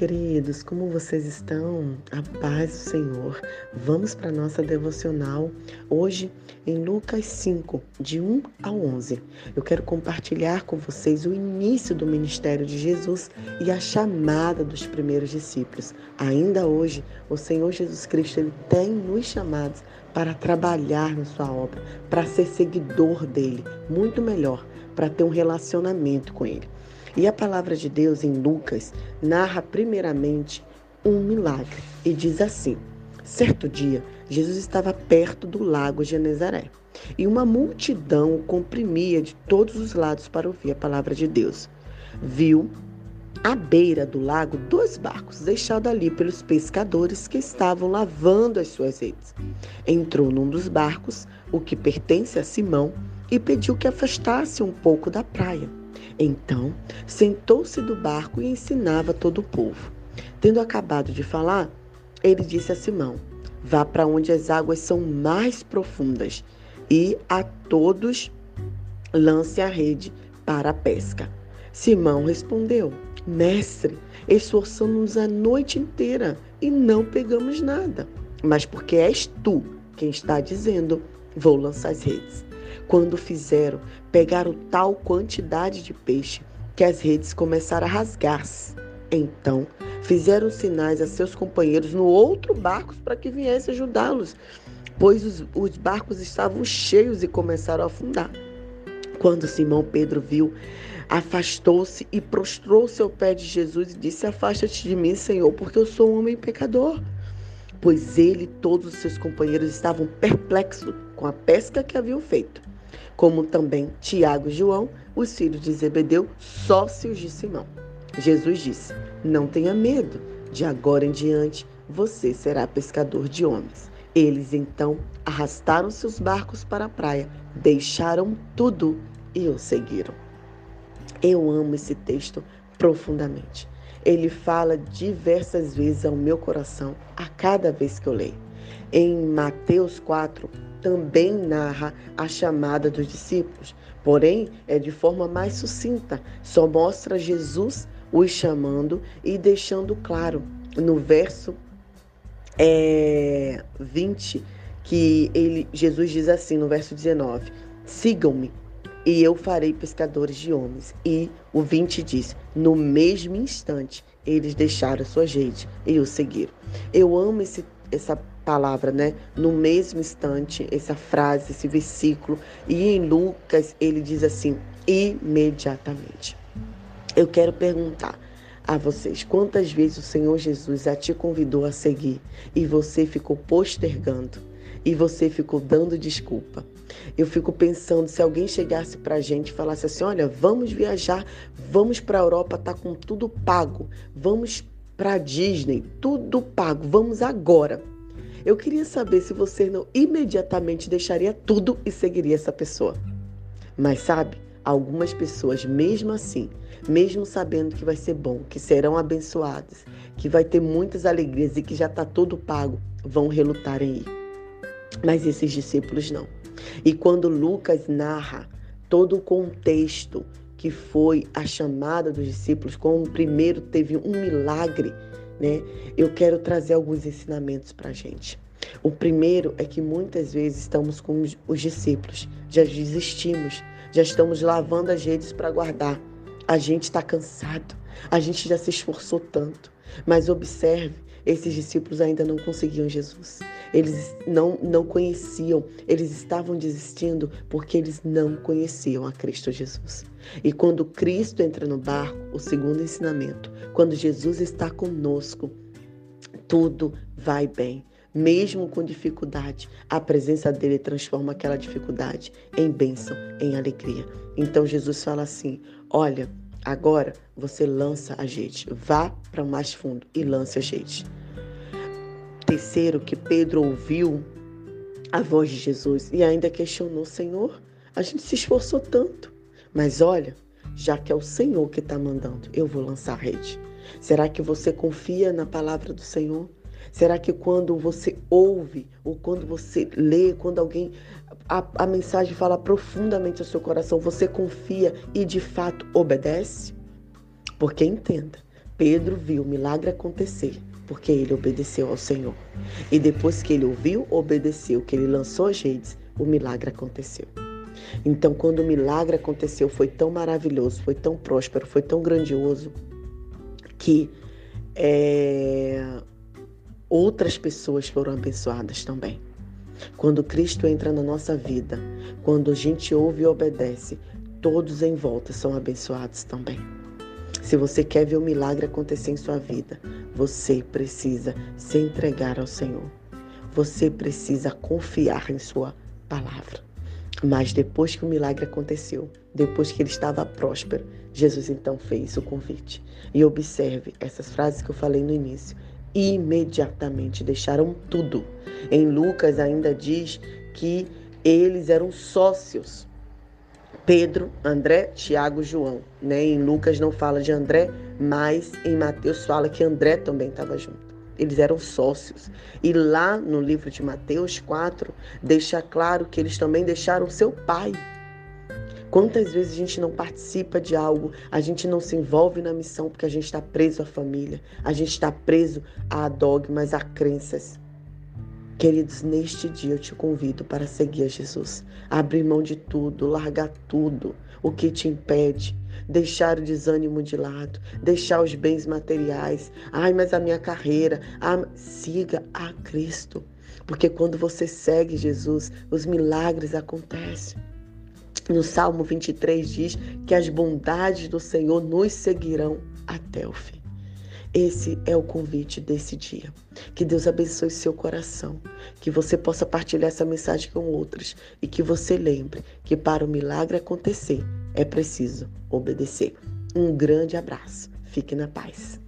queridos, como vocês estão? A paz do Senhor. Vamos para a nossa devocional hoje em Lucas 5, de 1 a 11. Eu quero compartilhar com vocês o início do ministério de Jesus e a chamada dos primeiros discípulos. Ainda hoje, o Senhor Jesus Cristo ele tem nos chamados para trabalhar na sua obra, para ser seguidor dele, muito melhor, para ter um relacionamento com ele. E a palavra de Deus em Lucas narra primeiramente um milagre e diz assim: Certo dia, Jesus estava perto do lago Genezaré e uma multidão o comprimia de todos os lados para ouvir a palavra de Deus. Viu à beira do lago dois barcos deixados ali pelos pescadores que estavam lavando as suas redes. Entrou num dos barcos, o que pertence a Simão, e pediu que afastasse um pouco da praia. Então, sentou-se do barco e ensinava todo o povo. Tendo acabado de falar, ele disse a Simão: Vá para onde as águas são mais profundas e a todos lance a rede para a pesca. Simão respondeu: Mestre, esforçamos-nos a noite inteira e não pegamos nada. Mas porque és tu quem está dizendo, vou lançar as redes. Quando fizeram, pegaram tal quantidade de peixe que as redes começaram a rasgar-se. Então, fizeram sinais a seus companheiros no outro barco para que viessem ajudá-los, pois os, os barcos estavam cheios e começaram a afundar. Quando Simão Pedro viu, afastou-se e prostrou-se ao pé de Jesus e disse: Afasta-te de mim, Senhor, porque eu sou um homem pecador. Pois ele e todos os seus companheiros estavam perplexos com a pesca que haviam feito como também Tiago e João, os filhos de Zebedeu, sócios de Simão. Jesus disse: Não tenha medo, de agora em diante você será pescador de homens. Eles então arrastaram seus barcos para a praia, deixaram tudo e o seguiram. Eu amo esse texto profundamente. Ele fala diversas vezes ao meu coração a cada vez que eu leio. Em Mateus 4, também narra a chamada dos discípulos, porém é de forma mais sucinta, só mostra Jesus os chamando e deixando claro no verso é, 20 que ele, Jesus diz assim no verso 19: Sigam-me e eu farei pescadores de homens. E o 20 diz: No mesmo instante eles deixaram sua gente e o seguiram. Eu amo esse, essa palavra, né? No mesmo instante, essa frase, esse versículo. E em Lucas ele diz assim: imediatamente. Eu quero perguntar a vocês: quantas vezes o Senhor Jesus já te convidou a seguir e você ficou postergando e você ficou dando desculpa? Eu fico pensando se alguém chegasse para a gente e falasse assim: olha, vamos viajar, vamos para a Europa, tá com tudo pago, vamos para Disney, tudo pago, vamos agora. Eu queria saber se você não imediatamente deixaria tudo e seguiria essa pessoa. Mas sabe, algumas pessoas, mesmo assim, mesmo sabendo que vai ser bom, que serão abençoadas, que vai ter muitas alegrias e que já está tudo pago, vão relutar em ir. Mas esses discípulos não. E quando Lucas narra todo o contexto que foi a chamada dos discípulos, como primeiro teve um milagre né? Eu quero trazer alguns ensinamentos para a gente. O primeiro é que muitas vezes estamos com os discípulos, já desistimos, já estamos lavando as redes para guardar. A gente está cansado, a gente já se esforçou tanto. Mas observe esses discípulos ainda não conseguiam Jesus. Eles não, não conheciam, eles estavam desistindo porque eles não conheciam a Cristo Jesus. E quando Cristo entra no barco, o segundo ensinamento, quando Jesus está conosco, tudo vai bem. Mesmo com dificuldade, a presença dele transforma aquela dificuldade em bênção, em alegria. Então Jesus fala assim: Olha, Agora você lança a gente, vá para mais fundo e lance a gente. Terceiro, que Pedro ouviu a voz de Jesus e ainda questionou: Senhor, a gente se esforçou tanto, mas olha, já que é o Senhor que está mandando, eu vou lançar a rede. Será que você confia na palavra do Senhor? Será que quando você ouve ou quando você lê, quando alguém a, a mensagem fala profundamente ao seu coração, você confia e de fato obedece? Porque entenda, Pedro viu o milagre acontecer porque ele obedeceu ao Senhor. E depois que ele ouviu, obedeceu, que ele lançou as redes, o milagre aconteceu. Então, quando o milagre aconteceu, foi tão maravilhoso, foi tão próspero, foi tão grandioso, que é, outras pessoas foram abençoadas também. Quando Cristo entra na nossa vida, quando a gente ouve e obedece, todos em volta são abençoados também. Se você quer ver o milagre acontecer em sua vida, você precisa se entregar ao Senhor. Você precisa confiar em Sua palavra. Mas depois que o milagre aconteceu, depois que ele estava próspero, Jesus então fez o convite. E observe essas frases que eu falei no início. Imediatamente deixaram tudo. Em Lucas ainda diz que eles eram sócios. Pedro, André, Tiago, João. Né? Em Lucas não fala de André, mas em Mateus fala que André também estava junto. Eles eram sócios. E lá no livro de Mateus 4, deixa claro que eles também deixaram seu pai. Quantas vezes a gente não participa de algo, a gente não se envolve na missão porque a gente está preso à família, a gente está preso a dogmas, a crenças. Queridos, neste dia eu te convido para seguir a Jesus. Abrir mão de tudo, largar tudo, o que te impede, deixar o desânimo de lado, deixar os bens materiais. Ai, mas a minha carreira. Ah, siga a Cristo. Porque quando você segue Jesus, os milagres acontecem. No Salmo 23 diz que as bondades do Senhor nos seguirão até o fim. Esse é o convite desse dia. Que Deus abençoe seu coração, que você possa partilhar essa mensagem com outros e que você lembre que para o milagre acontecer é preciso obedecer. Um grande abraço. Fique na paz.